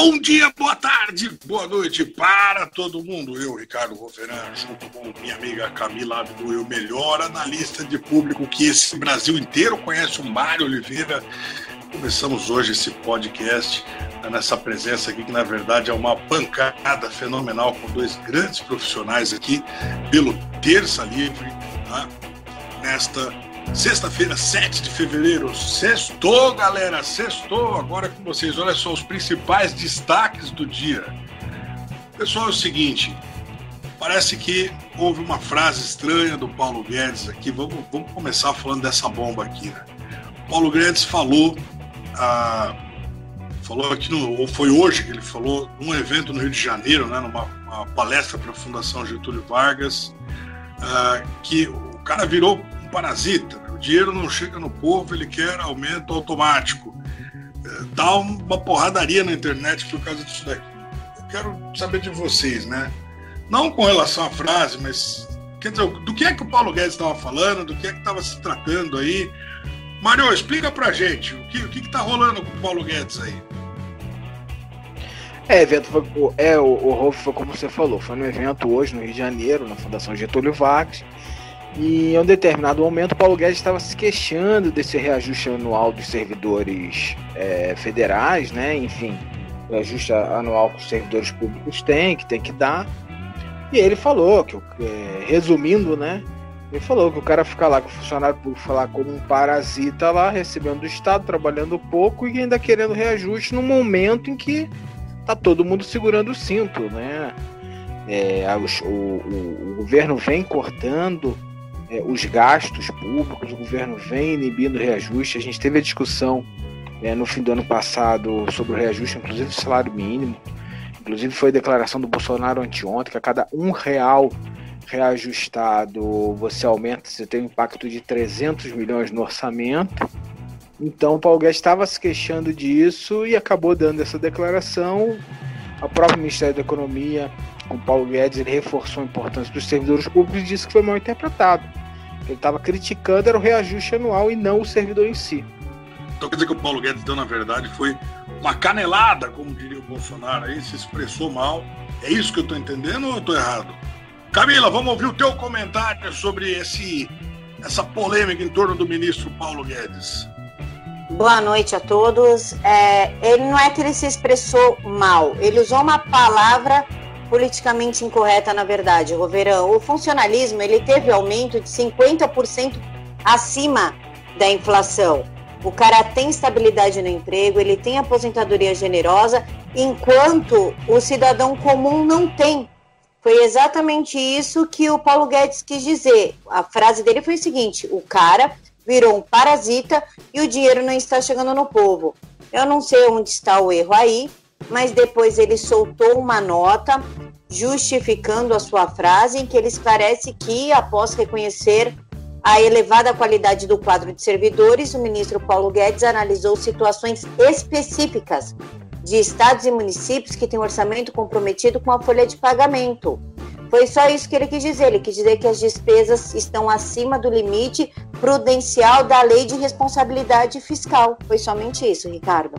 Bom dia, boa tarde, boa noite para todo mundo. Eu, Ricardo Roferan, junto com minha amiga Camila Abdu, o melhor analista de público que esse Brasil inteiro conhece, o Mário Oliveira. Começamos hoje esse podcast nessa presença aqui, que na verdade é uma bancada fenomenal com dois grandes profissionais aqui, pelo Terça Livre, né, nesta Sexta-feira, 7 de fevereiro, sextou, galera, sextou. Agora com vocês, olha só os principais destaques do dia. Pessoal, é o seguinte: parece que houve uma frase estranha do Paulo Guedes aqui. Vamos, vamos começar falando dessa bomba aqui, né? Paulo Guedes falou, ah, falou aqui, no, ou foi hoje que ele falou, num evento no Rio de Janeiro, né, numa palestra para a Fundação Getúlio Vargas, ah, que o cara virou parasita. Né? O dinheiro não chega no povo, ele quer aumento automático. É, dá uma porradaria na internet por causa disso daqui. Eu quero saber de vocês, né? Não com relação à frase, mas quer dizer, do que é que o Paulo Guedes estava falando, do que é que estava se tratando aí. Mário, explica pra gente o que o que está rolando com o Paulo Guedes aí. É, evento foi, é, o, o Rolf foi como você falou, foi no evento hoje no Rio de Janeiro, na Fundação Getúlio Vargas, e em um determinado momento, Paulo Guedes estava se queixando desse reajuste anual dos servidores é, federais, né? Enfim, o reajuste anual que os servidores públicos têm, que tem que dar. E ele falou que, é, resumindo, né? Ele falou que o cara fica lá com o funcionário público falar como um parasita lá, recebendo do Estado, trabalhando pouco e ainda querendo reajuste no momento em que tá todo mundo segurando o cinto, né? É, o, o, o governo vem cortando é, os gastos públicos, o governo vem inibindo reajuste. A gente teve a discussão é, no fim do ano passado sobre o reajuste, inclusive do salário mínimo. Inclusive foi a declaração do Bolsonaro anteontem que a cada um real reajustado você aumenta, você tem um impacto de 300 milhões no orçamento. Então o Paulo Guedes estava se queixando disso e acabou dando essa declaração. O próprio Ministério da Economia, com o Paulo Guedes, ele reforçou a importância dos servidores públicos e disse que foi mal interpretado ele estava criticando era o reajuste anual e não o servidor em si. Então quer dizer que o Paulo Guedes deu, na verdade, foi uma canelada, como diria o Bolsonaro, aí se expressou mal. É isso que eu estou entendendo ou eu estou errado? Camila, vamos ouvir o teu comentário sobre esse, essa polêmica em torno do ministro Paulo Guedes. Boa noite a todos. É, ele não é que ele se expressou mal, ele usou uma palavra politicamente incorreta, na verdade, Roverão. O funcionalismo ele teve aumento de 50% acima da inflação. O cara tem estabilidade no emprego, ele tem aposentadoria generosa, enquanto o cidadão comum não tem. Foi exatamente isso que o Paulo Guedes quis dizer. A frase dele foi o seguinte: o cara virou um parasita e o dinheiro não está chegando no povo. Eu não sei onde está o erro aí, mas depois ele soltou uma nota justificando a sua frase em que ele esclarece que, após reconhecer a elevada qualidade do quadro de servidores, o ministro Paulo Guedes analisou situações específicas de estados e municípios que têm orçamento comprometido com a folha de pagamento. Foi só isso que ele quis dizer. Ele quis dizer que as despesas estão acima do limite prudencial da lei de responsabilidade fiscal. Foi somente isso, Ricardo.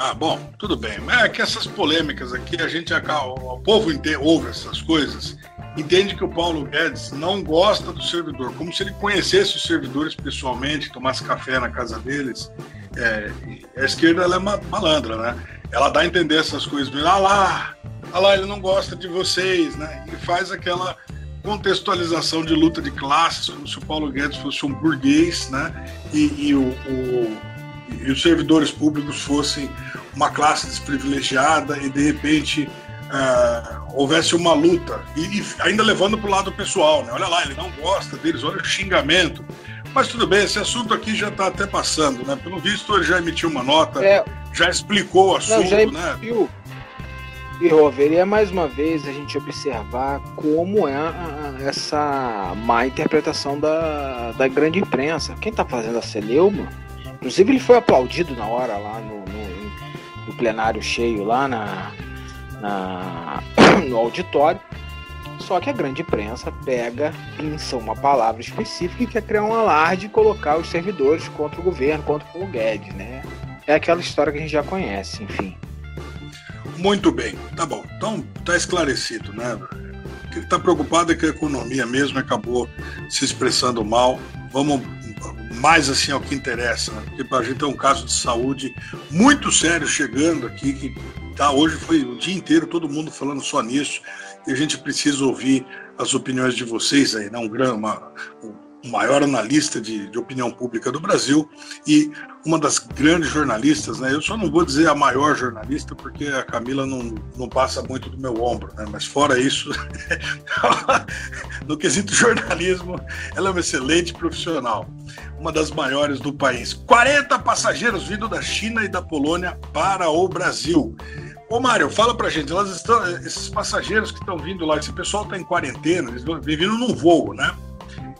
Ah, bom, tudo bem. É que essas polêmicas aqui, a gente acaba, o povo entende, ouve essas coisas, entende que o Paulo Guedes não gosta do servidor, como se ele conhecesse os servidores pessoalmente, tomasse café na casa deles. É, a esquerda ela é malandra, né? Ela dá a entender essas coisas, ah lá, ah lá, ele não gosta de vocês, né? Ele faz aquela contextualização de luta de classes, como se o Paulo Guedes fosse um burguês, né? E, e o, o e os servidores públicos fossem uma classe desprivilegiada e de repente uh, houvesse uma luta e, e ainda levando para o lado pessoal, né? Olha lá, ele não gosta deles, olha o xingamento. Mas tudo bem, esse assunto aqui já está até passando, né? Pelo visto, ele já emitiu uma nota, é... já explicou o assunto, não, já né? E Rover, é mais uma vez a gente observar como é a, a, essa má interpretação da, da grande imprensa. Quem está fazendo a celeuma Inclusive ele foi aplaudido na hora lá no, no, no plenário cheio lá na, na, no auditório. Só que a grande imprensa pega, pinça uma palavra específica e quer criar um alarde e colocar os servidores contra o governo, contra o Guedes, né? É aquela história que a gente já conhece, enfim. Muito bem, tá bom. Então tá esclarecido, né? O que ele está preocupado é que a economia mesmo acabou se expressando mal. Vamos mais assim ao que interessa, né? porque a gente tem um caso de saúde muito sério chegando aqui, que tá, hoje foi o dia inteiro todo mundo falando só nisso, e a gente precisa ouvir as opiniões de vocês aí, né? um, uma, o maior analista de, de, opinião pública do Brasil e uma das grandes jornalistas, né? Eu só não vou dizer a maior jornalista porque a Camila não, não passa muito do meu ombro, né? Mas fora isso, no quesito jornalismo, ela é uma excelente profissional, uma das maiores do país. 40 passageiros vindo da China e da Polônia para o Brasil. Ô Mário, fala pra gente, estão, esses passageiros que estão vindo lá, esse pessoal está em quarentena, eles vêm vindo num voo, né?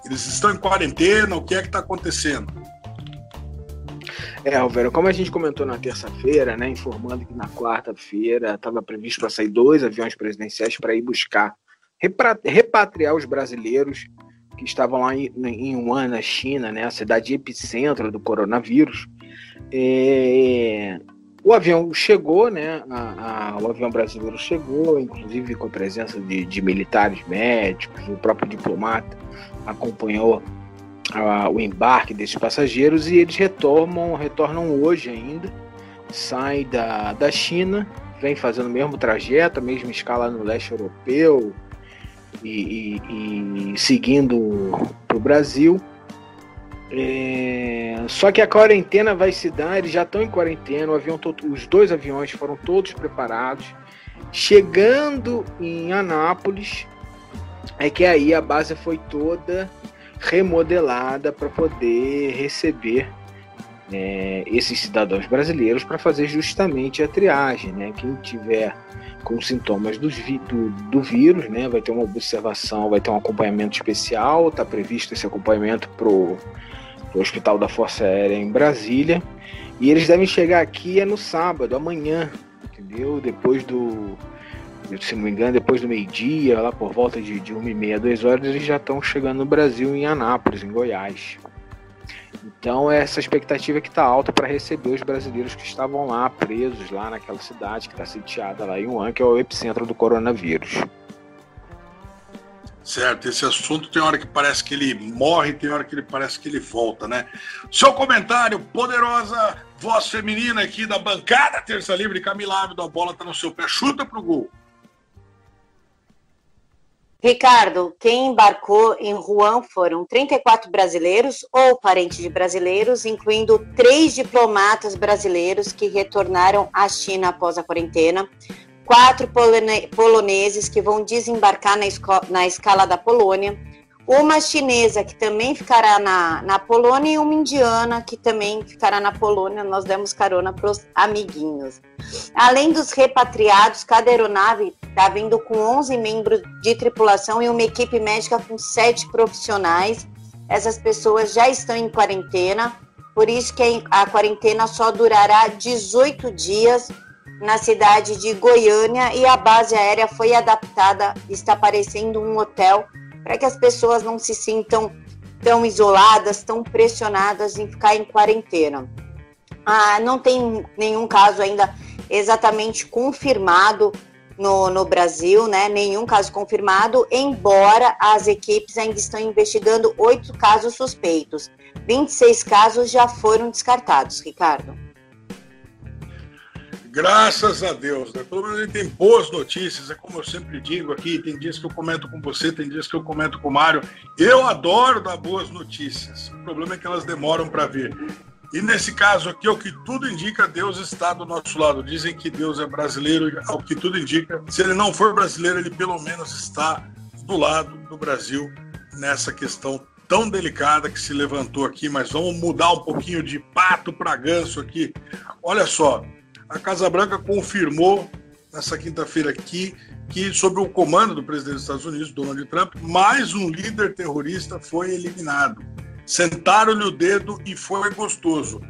Eles estão em quarentena? O que é que está acontecendo? É, Alvero, como a gente comentou na terça-feira, né, informando que na quarta-feira estava previsto para sair dois aviões presidenciais para ir buscar, repatriar os brasileiros que estavam lá em, em Wuhan, na China, né, a cidade epicentro do coronavírus. É, o avião chegou, né? A, a, o avião brasileiro chegou, inclusive com a presença de, de militares médicos, o próprio diplomata acompanhou o embarque desses passageiros e eles retornam, retornam hoje ainda, saem da, da China, vem fazendo o mesmo trajeto, a mesma escala no leste europeu e, e, e seguindo para o Brasil. É, só que a quarentena vai se dar, eles já estão em quarentena, avião os dois aviões foram todos preparados. Chegando em Anápolis, é que aí a base foi toda remodelada para poder receber é, esses cidadãos brasileiros para fazer justamente a triagem. Né? Quem tiver com sintomas do, do, do, vírus, né, vai ter uma observação, vai ter um acompanhamento especial, está previsto esse acompanhamento para o Hospital da Força Aérea em Brasília. E eles devem chegar aqui é no sábado, amanhã, entendeu? Depois do, se não me engano, depois do meio-dia, lá por volta de, de uma e meia, duas horas, eles já estão chegando no Brasil, em Anápolis, em Goiás. Então, essa expectativa que está alta para receber os brasileiros que estavam lá, presos lá naquela cidade que está sitiada lá em Wuhan, que é o epicentro do coronavírus. Certo, esse assunto tem hora que parece que ele morre, tem hora que ele parece que ele volta, né? Seu comentário, poderosa voz feminina aqui da bancada Terça Livre, Camila Ávido, a bola tá no seu pé, chuta pro gol. Ricardo, quem embarcou em Wuhan foram 34 brasileiros ou parentes de brasileiros, incluindo três diplomatas brasileiros que retornaram à China após a quarentena, quatro poloneses que vão desembarcar na, na escala da Polônia, uma chinesa que também ficará na, na Polônia e uma indiana que também ficará na Polônia. Nós demos carona para os amiguinhos. Além dos repatriados, cada aeronave está vindo com 11 membros de tripulação e uma equipe médica com sete profissionais. Essas pessoas já estão em quarentena, por isso que a quarentena só durará 18 dias na cidade de Goiânia e a base aérea foi adaptada, está parecendo um hotel para que as pessoas não se sintam tão isoladas, tão pressionadas em ficar em quarentena. Ah, não tem nenhum caso ainda exatamente confirmado no, no Brasil, né? Nenhum caso confirmado, embora as equipes ainda estão investigando oito casos suspeitos. 26 casos já foram descartados, Ricardo. Graças a Deus, né? Pelo menos ele tem boas notícias, é como eu sempre digo aqui, tem dias que eu comento com você, tem dias que eu comento com o Mário. Eu adoro dar boas notícias. O problema é que elas demoram para vir. E nesse caso aqui, o que tudo indica, Deus está do nosso lado. Dizem que Deus é brasileiro, ao que tudo indica, se ele não for brasileiro, ele pelo menos está do lado do Brasil nessa questão tão delicada que se levantou aqui, mas vamos mudar um pouquinho de pato para ganso aqui. Olha só, a Casa Branca confirmou nessa quinta-feira aqui que, sob o comando do presidente dos Estados Unidos, Donald Trump, mais um líder terrorista foi eliminado. Sentaram-lhe o dedo e foi gostoso.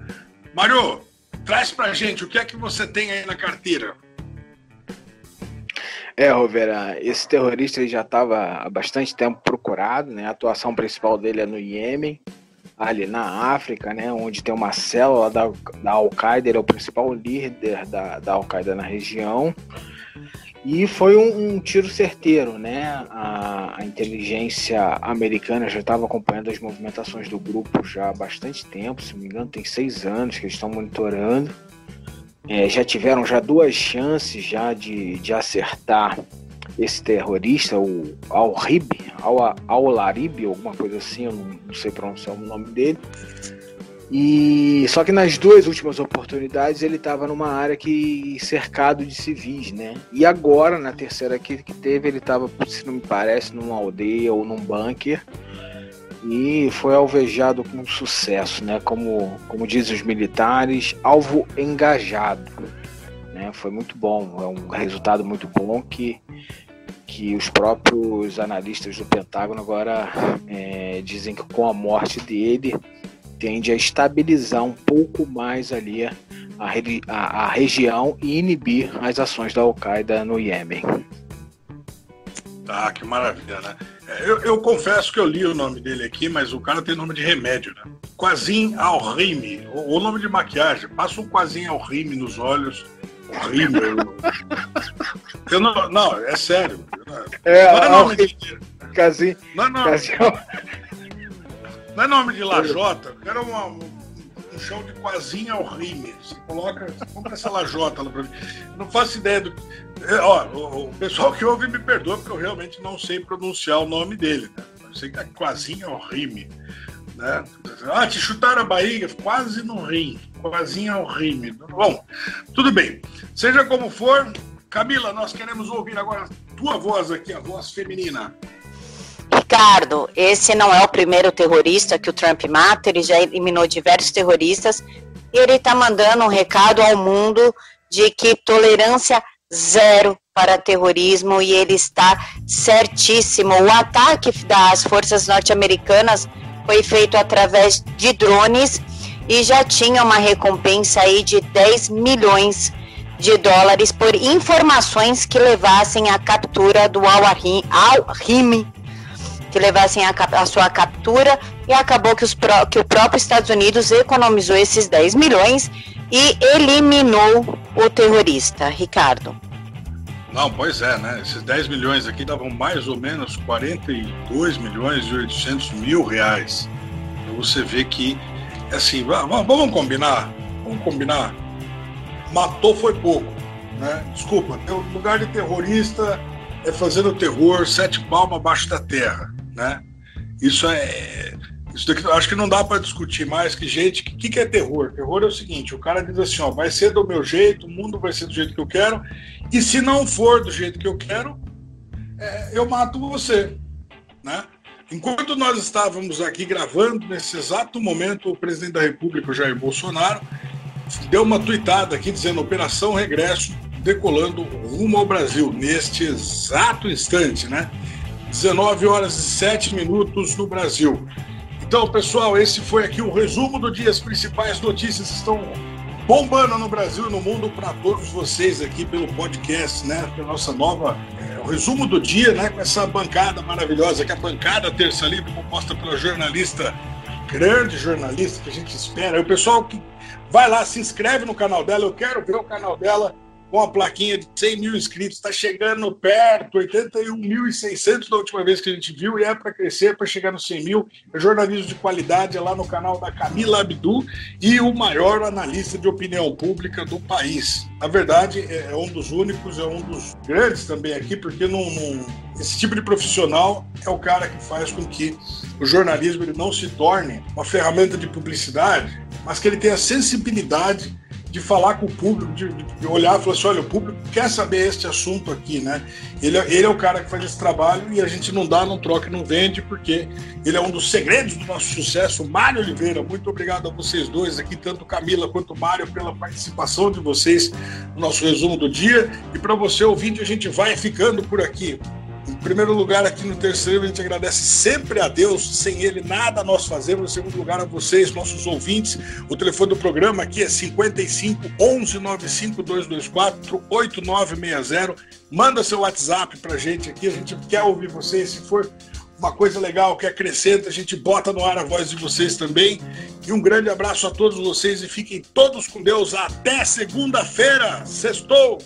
Mário, traz pra gente o que é que você tem aí na carteira. É, Rovera, esse terrorista já estava há bastante tempo procurado, né? A atuação principal dele é no Iêmen. Ali na África, né, onde tem uma célula da, da Al-Qaeda, ele é o principal líder da, da Al-Qaeda na região. E foi um, um tiro certeiro, né? A, a inteligência americana já estava acompanhando as movimentações do grupo já há bastante tempo, se não me engano, tem seis anos que eles estão monitorando. É, já tiveram já duas chances já de, de acertar esse terrorista, o Al-Rib, Al-Larib, alguma coisa assim, eu não, não sei pronunciar o nome dele. E só que nas duas últimas oportunidades ele estava numa área que cercado de civis, né? E agora na terceira que, que teve ele estava, se não me parece, numa aldeia ou num bunker e foi alvejado com sucesso, né? Como como dizem os militares, alvo engajado, né? Foi muito bom, é um resultado muito bom que que os próprios analistas do Pentágono agora é, dizem que com a morte dele tende a estabilizar um pouco mais ali a, a, a região e inibir as ações da Al-Qaeda no Iêmen. Tá, que maravilha, né? É, eu, eu, confesso que eu li o nome dele aqui, mas o cara tem nome de remédio, né? Quasim Al-Rime, o, o, nome de maquiagem. Passa um Quasim Al-Rime nos olhos. Rime. Eu, não, não, é sério. É, não é nome de. Quasim. Não, não. Não é nome de lajota, eu quero uma, um, um chão de quasinha ao rime. Você coloca, você compra essa lajota lá pra mim. Não faço ideia do. É, ó, o, o, pessoal que ouve me perdoa, porque eu realmente não sei pronunciar o nome dele. Né? Eu sei que é quasinha ao rime. Né? Ah, te chutaram a barriga, quase no rim, quasinha ao rime. Bom, tudo bem. Seja como for, Camila, nós queremos ouvir agora a tua voz aqui, a voz feminina. Ricardo, esse não é o primeiro terrorista que o Trump mata, ele já eliminou diversos terroristas e ele está mandando um recado ao mundo de que tolerância zero para terrorismo e ele está certíssimo. O ataque das forças norte-americanas foi feito através de drones e já tinha uma recompensa aí de 10 milhões de dólares por informações que levassem à captura do Al-Rimi que levassem a, sua captura e acabou que, os, que o próprio Estados Unidos economizou esses 10 milhões e eliminou o terrorista. Ricardo. Não, pois é, né? Esses 10 milhões aqui davam mais ou menos 42 milhões e 800 mil reais. Você vê que, assim, vamos combinar, vamos combinar. Matou foi pouco, né? Desculpa, o lugar de terrorista é fazendo terror sete palmas abaixo da terra né? Isso é. Isso daqui, acho que não dá para discutir mais que gente. O que, que é terror? Terror é o seguinte: o cara diz assim, ó, vai ser do meu jeito, o mundo vai ser do jeito que eu quero, e se não for do jeito que eu quero, é, eu mato você, né? Enquanto nós estávamos aqui gravando, nesse exato momento, o presidente da República, Jair Bolsonaro, deu uma tuitada aqui dizendo Operação Regresso decolando rumo ao Brasil, neste exato instante, né? 19 horas e 7 minutos no Brasil. Então, pessoal, esse foi aqui o resumo do dia. As principais notícias estão bombando no Brasil e no mundo para todos vocês aqui pelo podcast, né? Pela nossa nova é, o resumo do dia, né? Com essa bancada maravilhosa, que é a bancada Terça Livre, composta pela jornalista, grande jornalista que a gente espera. O pessoal que vai lá, se inscreve no canal dela, eu quero ver o canal dela com a plaquinha de 100 mil inscritos, está chegando perto, 81.600 da última vez que a gente viu, e é para crescer, para chegar nos 100 mil. É jornalismo de qualidade, é lá no canal da Camila Abdu e o maior analista de opinião pública do país. Na verdade, é, é um dos únicos, é um dos grandes também aqui, porque não, não, esse tipo de profissional é o cara que faz com que o jornalismo ele não se torne uma ferramenta de publicidade, mas que ele tenha sensibilidade de falar com o público, de, de olhar e falar assim: olha, o público quer saber este assunto aqui, né? Ele, ele é o cara que faz esse trabalho e a gente não dá, não troca, não vende, porque ele é um dos segredos do nosso sucesso. Mário Oliveira, muito obrigado a vocês dois aqui, tanto Camila quanto Mário, pela participação de vocês no nosso resumo do dia. E para você, ouvinte, a gente vai ficando por aqui. Primeiro lugar, aqui no terceiro, a gente agradece sempre a Deus, sem Ele nada nós fazemos. Em segundo lugar, a vocês, nossos ouvintes. O telefone do programa aqui é 55 11 95 224 8960. Manda seu WhatsApp para a gente aqui, a gente quer ouvir vocês. Se for uma coisa legal que acrescenta, a gente bota no ar a voz de vocês também. E um grande abraço a todos vocês e fiquem todos com Deus até segunda-feira. Sextou!